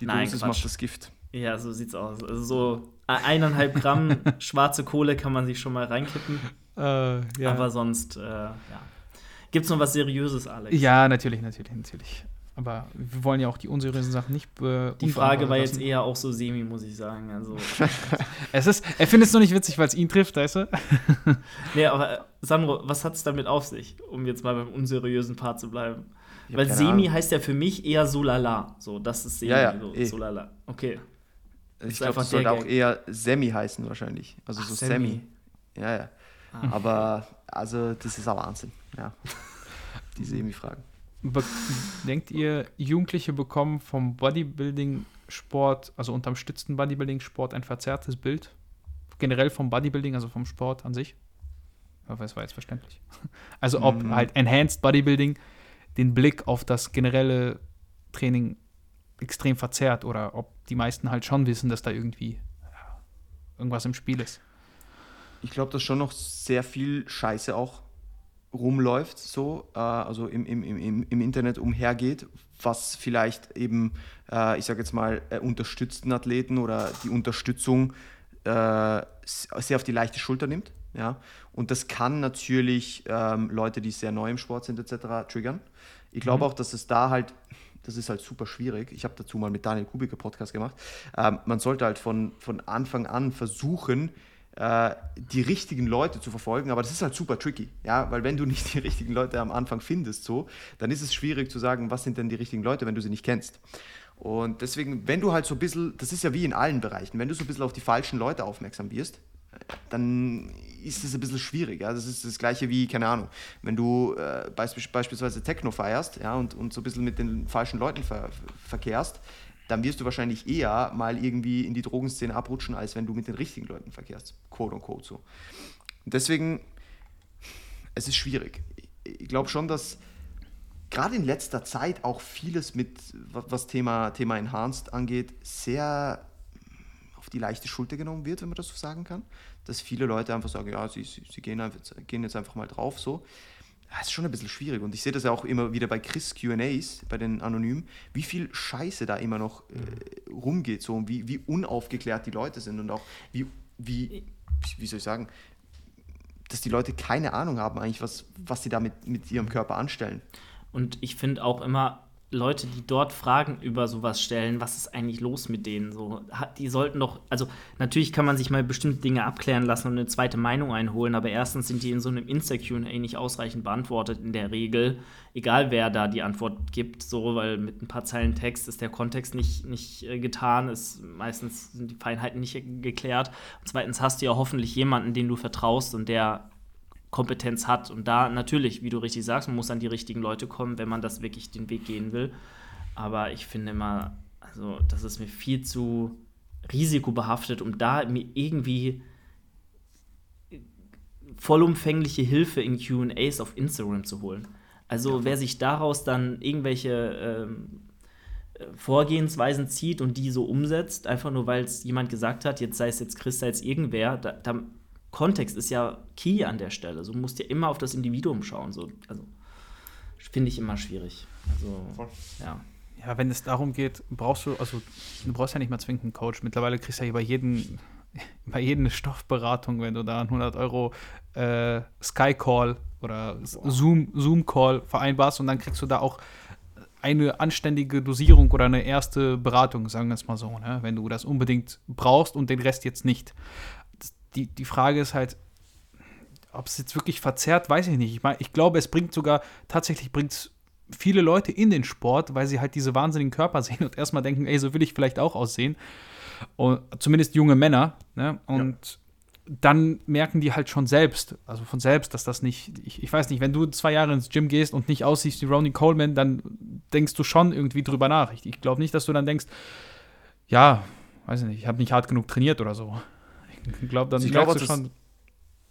Die Nein, Dosis Quatsch. macht das Gift. Ja, so sieht's aus. Also so eineinhalb Gramm schwarze Kohle kann man sich schon mal reinkippen. Äh, ja. Aber sonst, äh, ja. Gibt's noch was Seriöses, Alex? ja, natürlich, natürlich, natürlich. Aber wir wollen ja auch die unseriösen Sachen nicht be Die Frage war jetzt eher auch so semi, muss ich sagen. Also, Es ist, er findet es nur nicht witzig, weil es ihn trifft, weißt du? nee, aber äh, Sandro, was hat's damit auf sich, um jetzt mal beim unseriösen Part zu bleiben? Weil Semi Ahnung. heißt ja für mich eher so lala. So, das ist Semi. Ja, ja, so, eh. so lala. Okay. Ich glaube, das sollte auch eher Semi heißen wahrscheinlich. Also Ach, so Semi. Semi. Ja, ja. Ah. Aber also das ist ein Wahnsinn. Ja. Die Semi-Fragen. Be denkt ihr, Jugendliche bekommen vom Bodybuilding-Sport, also unterstützten Bodybuilding-Sport, ein verzerrtes Bild? Generell vom Bodybuilding, also vom Sport an sich? Ich hoffe, es war jetzt verständlich. Also ob Mm. halt Enhanced Bodybuilding den Blick auf das generelle Training extrem verzerrt oder ob die meisten halt schon wissen, dass da irgendwie irgendwas im Spiel ist. Ich glaube, dass schon noch sehr viel Scheiße auch rumläuft, so, äh, also im, im, im, im Internet umhergeht, was vielleicht eben, äh, ich sage jetzt mal, äh, unterstützten Athleten oder die Unterstützung äh, sehr auf die leichte Schulter nimmt. Ja? Und das kann natürlich ähm, Leute, die sehr neu im Sport sind, etc., triggern. Ich glaube mhm. auch, dass es da halt, das ist halt super schwierig. Ich habe dazu mal mit Daniel Kubik einen Podcast gemacht. Ähm, man sollte halt von, von Anfang an versuchen, äh, die richtigen Leute zu verfolgen, aber das ist halt super tricky, ja, weil wenn du nicht die richtigen Leute am Anfang findest, so, dann ist es schwierig zu sagen, was sind denn die richtigen Leute, wenn du sie nicht kennst. Und deswegen, wenn du halt so ein bisschen, das ist ja wie in allen Bereichen, wenn du so ein bisschen auf die falschen Leute aufmerksam wirst, dann ist es ein bisschen schwierig. Ja? Das ist das gleiche wie, keine Ahnung, wenn du äh, beispielsweise Techno feierst ja, und, und so ein bisschen mit den falschen Leuten ver verkehrst, dann wirst du wahrscheinlich eher mal irgendwie in die Drogenszene abrutschen, als wenn du mit den richtigen Leuten verkehrst. Quote und quote so. Und deswegen, es ist schwierig. Ich glaube schon, dass gerade in letzter Zeit auch vieles mit, was Thema, Thema Enhanced angeht, sehr auf die leichte Schulter genommen wird, wenn man das so sagen kann. Dass viele Leute einfach sagen, ja, sie, sie, sie gehen, einfach, gehen jetzt einfach mal drauf so das ist schon ein bisschen schwierig. Und ich sehe das ja auch immer wieder bei Chris QAs, bei den Anonymen, wie viel Scheiße da immer noch äh, rumgeht, so und wie, wie unaufgeklärt die Leute sind und auch wie, wie, wie soll ich sagen, dass die Leute keine Ahnung haben eigentlich, was, was sie da mit, mit ihrem Körper anstellen. Und ich finde auch immer, Leute, die dort Fragen über sowas stellen, was ist eigentlich los mit denen? So, die sollten doch, also natürlich kann man sich mal bestimmte Dinge abklären lassen und eine zweite Meinung einholen, aber erstens sind die in so einem Insta-QA nicht ausreichend beantwortet in der Regel, egal wer da die Antwort gibt, so, weil mit ein paar Zeilen Text ist der Kontext nicht, nicht äh, getan, ist meistens sind die Feinheiten nicht geklärt. Und zweitens hast du ja hoffentlich jemanden, den du vertraust und der Kompetenz hat. Und da natürlich, wie du richtig sagst, man muss an die richtigen Leute kommen, wenn man das wirklich den Weg gehen will. Aber ich finde immer, also das ist mir viel zu risikobehaftet, um da mir irgendwie vollumfängliche Hilfe in QAs auf Instagram zu holen. Also ja. wer sich daraus dann irgendwelche ähm, Vorgehensweisen zieht und die so umsetzt, einfach nur weil es jemand gesagt hat, jetzt sei es jetzt Chris, sei es irgendwer, da, da Kontext ist ja key an der Stelle. So musst ja immer auf das Individuum schauen. So, also finde ich immer schwierig. Also, ja. Ja, wenn es darum geht, brauchst du, also du brauchst ja nicht mal zwingend einen Coach. Mittlerweile kriegst du ja bei jedem, bei jedem eine Stoffberatung, wenn du da 100 Euro äh, Sky Call oder Zoom, Zoom Call vereinbarst und dann kriegst du da auch eine anständige Dosierung oder eine erste Beratung, sagen wir es mal so, ne? wenn du das unbedingt brauchst und den Rest jetzt nicht die, die Frage ist halt, ob es jetzt wirklich verzerrt, weiß ich nicht. Ich, mein, ich glaube, es bringt sogar, tatsächlich bringt es viele Leute in den Sport, weil sie halt diese wahnsinnigen Körper sehen und erstmal denken, ey, so will ich vielleicht auch aussehen. Und, zumindest junge Männer. Ne? Und ja. dann merken die halt schon selbst, also von selbst, dass das nicht, ich, ich, weiß nicht, wenn du zwei Jahre ins Gym gehst und nicht aussiehst wie Ronnie Coleman, dann denkst du schon irgendwie drüber nach. Ich, ich glaube nicht, dass du dann denkst, ja, weiß ich nicht, ich habe nicht hart genug trainiert oder so. Ich glaube, dann ich merkst glaub, du schon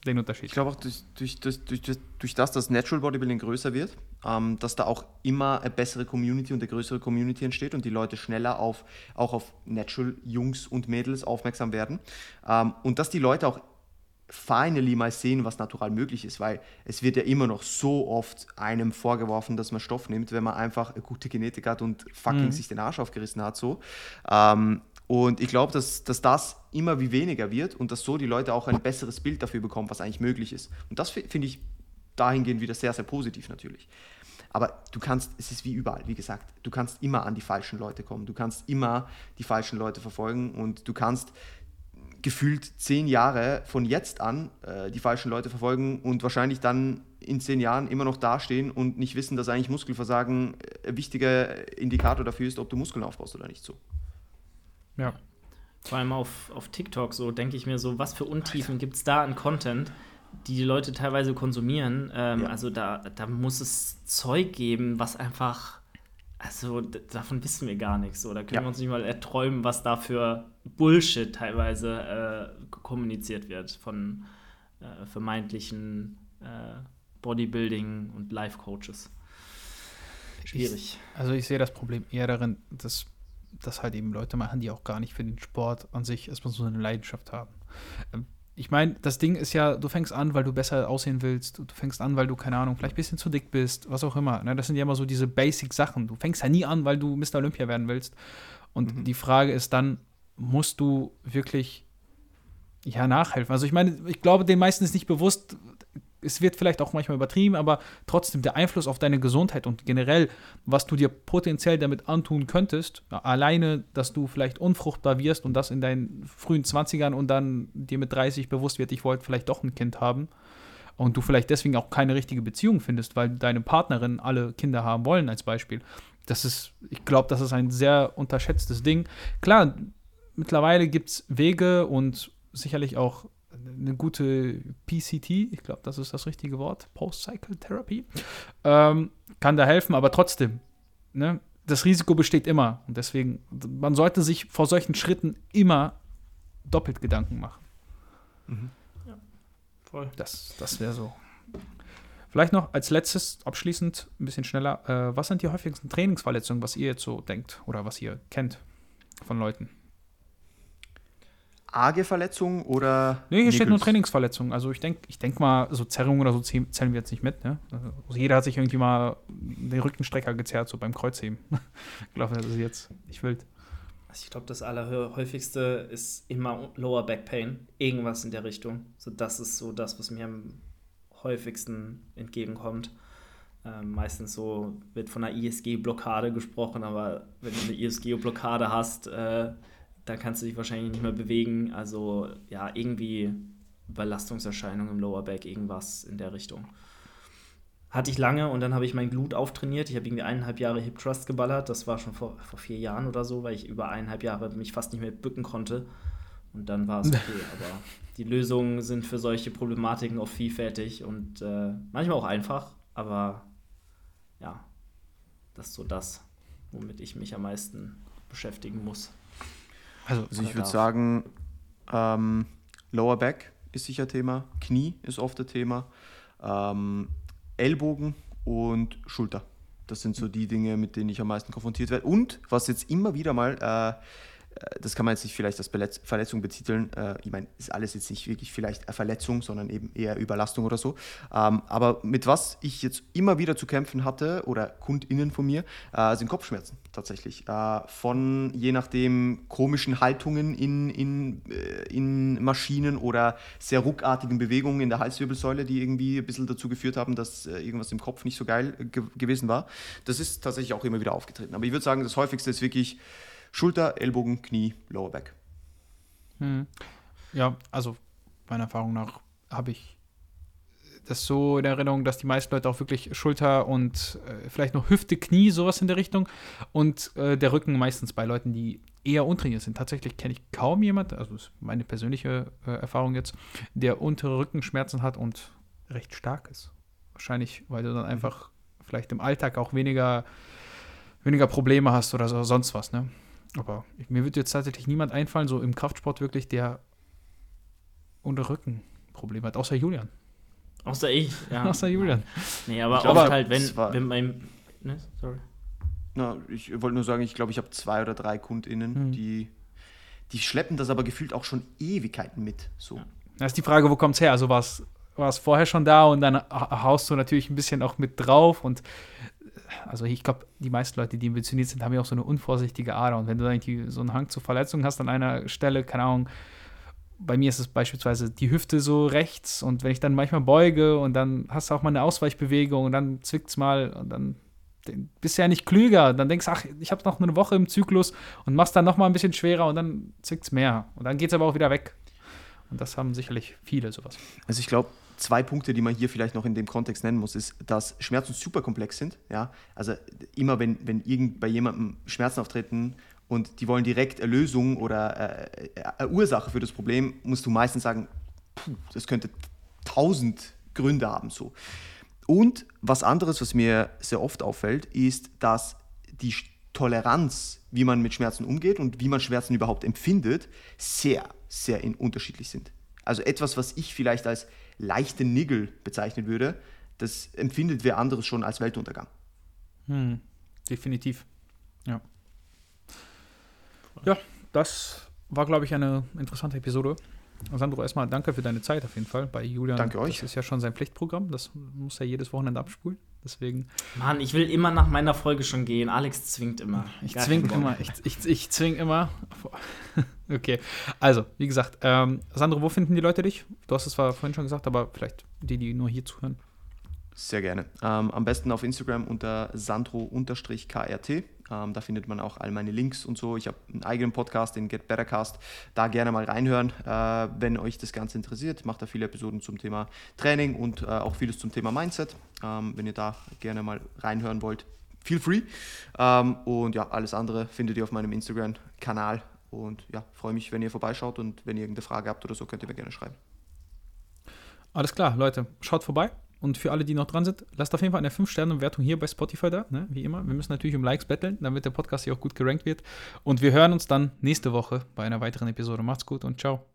den Unterschied. Ich glaube auch durch, durch, durch, durch, durch das, dass Natural Bodybuilding größer wird, ähm, dass da auch immer eine bessere Community und eine größere Community entsteht und die Leute schneller auf, auch auf Natural Jungs und Mädels aufmerksam werden. Ähm, und dass die Leute auch finally mal sehen, was natural möglich ist, weil es wird ja immer noch so oft einem vorgeworfen, dass man Stoff nimmt, wenn man einfach eine gute Genetik hat und fucking mhm. sich den Arsch aufgerissen hat. So. Ähm, und ich glaube, dass, dass das immer wie weniger wird und dass so die Leute auch ein besseres Bild dafür bekommen, was eigentlich möglich ist. Und das finde ich dahingehend wieder sehr, sehr positiv natürlich. Aber du kannst, es ist wie überall, wie gesagt, du kannst immer an die falschen Leute kommen, du kannst immer die falschen Leute verfolgen und du kannst gefühlt zehn Jahre von jetzt an äh, die falschen Leute verfolgen und wahrscheinlich dann in zehn Jahren immer noch dastehen und nicht wissen, dass eigentlich Muskelversagen ein wichtiger Indikator dafür ist, ob du Muskeln aufbaust oder nicht so. Ja. Vor allem auf, auf TikTok, so denke ich mir so, was für Untiefen gibt es da an Content, die die Leute teilweise konsumieren. Ähm, ja. Also da, da muss es Zeug geben, was einfach, also davon wissen wir gar nichts. So. Da können ja. wir uns nicht mal erträumen, was da für Bullshit teilweise äh, kommuniziert wird von äh, vermeintlichen äh, Bodybuilding- und Life-Coaches. Schwierig. Ich, also ich sehe das Problem eher darin, dass das halt eben Leute machen, die auch gar nicht für den Sport an sich erstmal so eine Leidenschaft haben. Ähm, ich meine, das Ding ist ja, du fängst an, weil du besser aussehen willst. Du fängst an, weil du, keine Ahnung, vielleicht ein bisschen zu dick bist, was auch immer. Ne? Das sind ja immer so diese Basic-Sachen. Du fängst ja nie an, weil du Mr. Olympia werden willst. Und mhm. die Frage ist dann, musst du wirklich ja, nachhelfen? Also ich meine, ich glaube, den meisten ist nicht bewusst, es wird vielleicht auch manchmal übertrieben, aber trotzdem der Einfluss auf deine Gesundheit und generell, was du dir potenziell damit antun könntest, alleine, dass du vielleicht unfruchtbar wirst und das in deinen frühen 20ern und dann dir mit 30 bewusst wird, ich wollte vielleicht doch ein Kind haben und du vielleicht deswegen auch keine richtige Beziehung findest, weil deine Partnerin alle Kinder haben wollen, als Beispiel. Das ist, ich glaube, das ist ein sehr unterschätztes Ding. Klar, mittlerweile gibt es Wege und sicherlich auch eine gute PCT, ich glaube, das ist das richtige Wort, Post-Cycle Therapy, ähm, kann da helfen, aber trotzdem, ne, das Risiko besteht immer und deswegen, man sollte sich vor solchen Schritten immer doppelt Gedanken machen. Mhm. Ja, voll. Das, das wäre so. Vielleicht noch als letztes, abschließend, ein bisschen schneller, äh, was sind die häufigsten Trainingsverletzungen, was ihr jetzt so denkt oder was ihr kennt von Leuten? Arge Verletzung oder. Nee, hier Nickels? steht nur Trainingsverletzung. Also ich denke ich denk mal, so Zerrung oder so zählen wir jetzt nicht mit. Ne? Also jeder hat sich irgendwie mal den Rückenstrecker gezerrt, so beim Kreuzheben. ich glaube, das ist jetzt nicht wild. Also ich glaube, das allerhäufigste ist immer Lower Back Pain. Irgendwas in der Richtung. So, das ist so das, was mir am häufigsten entgegenkommt. Ähm, meistens so wird von einer ISG-Blockade gesprochen, aber wenn du eine ISG-Blockade hast, äh, dann kannst du dich wahrscheinlich nicht mehr bewegen. Also ja, irgendwie Überlastungserscheinung im Lower Back, irgendwas in der Richtung. Hatte ich lange und dann habe ich mein Glut auftrainiert. Ich habe irgendwie eineinhalb Jahre Hip Trust geballert. Das war schon vor, vor vier Jahren oder so, weil ich über eineinhalb Jahre mich fast nicht mehr bücken konnte. Und dann war es okay. Aber die Lösungen sind für solche Problematiken auch vielfältig und äh, manchmal auch einfach. Aber ja, das ist so das, womit ich mich am meisten beschäftigen muss. Also, also ich würde sagen, ähm, Lower Back ist sicher Thema, Knie ist oft ein Thema, ähm, Ellbogen und Schulter. Das sind so die Dinge, mit denen ich am meisten konfrontiert werde. Und was jetzt immer wieder mal äh, das kann man jetzt nicht vielleicht als Verletzung betiteln. Äh, ich meine, ist alles jetzt nicht wirklich vielleicht eine Verletzung, sondern eben eher Überlastung oder so. Ähm, aber mit was ich jetzt immer wieder zu kämpfen hatte oder KundInnen von mir, äh, sind Kopfschmerzen tatsächlich. Von je nachdem komischen Haltungen in, in, in Maschinen oder sehr ruckartigen Bewegungen in der Halswirbelsäule, die irgendwie ein bisschen dazu geführt haben, dass irgendwas im Kopf nicht so geil gewesen war. Das ist tatsächlich auch immer wieder aufgetreten. Aber ich würde sagen, das häufigste ist wirklich Schulter, Ellbogen, Knie, Lower Back. Hm. Ja, also meiner Erfahrung nach habe ich das so in Erinnerung, dass die meisten Leute auch wirklich Schulter und äh, vielleicht noch Hüfte, Knie, sowas in der Richtung. Und äh, der Rücken meistens bei Leuten, die eher untrainiert sind. Tatsächlich kenne ich kaum jemand, also ist meine persönliche äh, Erfahrung jetzt, der untere Rückenschmerzen hat und recht stark ist. Wahrscheinlich, weil du dann mhm. einfach vielleicht im Alltag auch weniger, weniger Probleme hast oder so, sonst was, ne? Aber mir wird jetzt tatsächlich niemand einfallen, so im Kraftsport wirklich, der unter Rücken Probleme hat, außer Julian. Außer ich, ja. außer Julian. Nee, aber ich oft aber halt, wenn, wenn mein. Ne, sorry. Na, ich wollte nur sagen, ich glaube, ich habe zwei oder drei KundInnen, hm. die, die schleppen das aber gefühlt auch schon Ewigkeiten mit. So. Ja. Da ist die Frage, wo kommt es her? Also war es vorher schon da und dann haust du natürlich ein bisschen auch mit drauf und also ich glaube, die meisten Leute, die ambitioniert sind, haben ja auch so eine unvorsichtige Ader. Und wenn du irgendwie so einen Hang zur Verletzung hast an einer Stelle, keine Ahnung, bei mir ist es beispielsweise die Hüfte so rechts und wenn ich dann manchmal beuge und dann hast du auch mal eine Ausweichbewegung und dann zwickt es mal und dann bist du ja nicht klüger. Dann denkst du, ach, ich habe noch eine Woche im Zyklus und machst dann noch mal ein bisschen schwerer und dann zwickt es mehr. Und dann geht es aber auch wieder weg. Und das haben sicherlich viele sowas. Also ich glaube, zwei Punkte, die man hier vielleicht noch in dem Kontext nennen muss, ist, dass Schmerzen super komplex sind. Ja? Also immer wenn, wenn irgend bei jemandem Schmerzen auftreten und die wollen direkt eine Lösung oder äh, eine Ursache für das Problem, musst du meistens sagen, puh, das könnte tausend Gründe haben. So. Und was anderes, was mir sehr oft auffällt, ist, dass die Toleranz, wie man mit Schmerzen umgeht und wie man Schmerzen überhaupt empfindet, sehr, sehr unterschiedlich sind. Also etwas, was ich vielleicht als leichte Nigel bezeichnen würde, das empfindet wer anderes schon als Weltuntergang. Hm, definitiv. Ja. Ja, das war, glaube ich, eine interessante Episode. Sandro, erstmal danke für deine Zeit auf jeden Fall bei Julian. Danke euch. Das ist ja schon sein Pflichtprogramm. Das muss er jedes Wochenende abspulen. Deswegen. Mann, ich will immer nach meiner Folge schon gehen. Alex zwingt immer. Ich Gar zwing immer. Ich, ich, ich zwing immer. okay. Also, wie gesagt, ähm, Sandro, wo finden die Leute dich? Du hast es zwar vorhin schon gesagt, aber vielleicht die, die nur hier zuhören. Sehr gerne. Ähm, am besten auf Instagram unter sandro-krt. Ähm, da findet man auch all meine Links und so. Ich habe einen eigenen Podcast, den Get Better Cast. Da gerne mal reinhören, äh, wenn euch das Ganze interessiert. Ich mache da viele Episoden zum Thema Training und äh, auch vieles zum Thema Mindset. Ähm, wenn ihr da gerne mal reinhören wollt, feel free. Ähm, und ja, alles andere findet ihr auf meinem Instagram-Kanal. Und ja, freue mich, wenn ihr vorbeischaut und wenn ihr irgendeine Frage habt oder so, könnt ihr mir gerne schreiben. Alles klar, Leute, schaut vorbei. Und für alle, die noch dran sind, lasst auf jeden Fall eine 5-Sterne-Bewertung hier bei Spotify da, ne? wie immer. Wir müssen natürlich um Likes betteln, damit der Podcast hier auch gut gerankt wird. Und wir hören uns dann nächste Woche bei einer weiteren Episode. Macht's gut und ciao.